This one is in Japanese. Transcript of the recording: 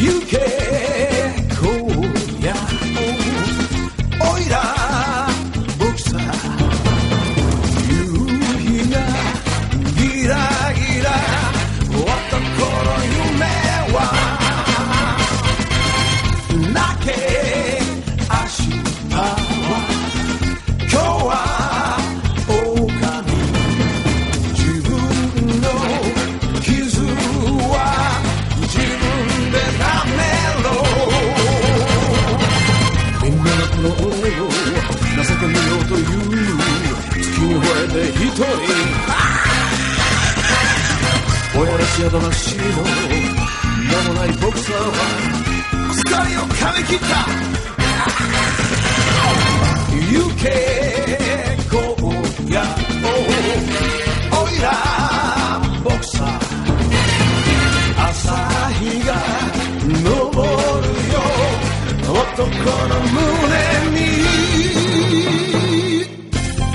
You can't 俺を情け見ようという月に吠えて一人親らしや魂の名もないボクサーは疲れをかみ切った行け荒野おいらボクサー朝日が昇るよ男の胸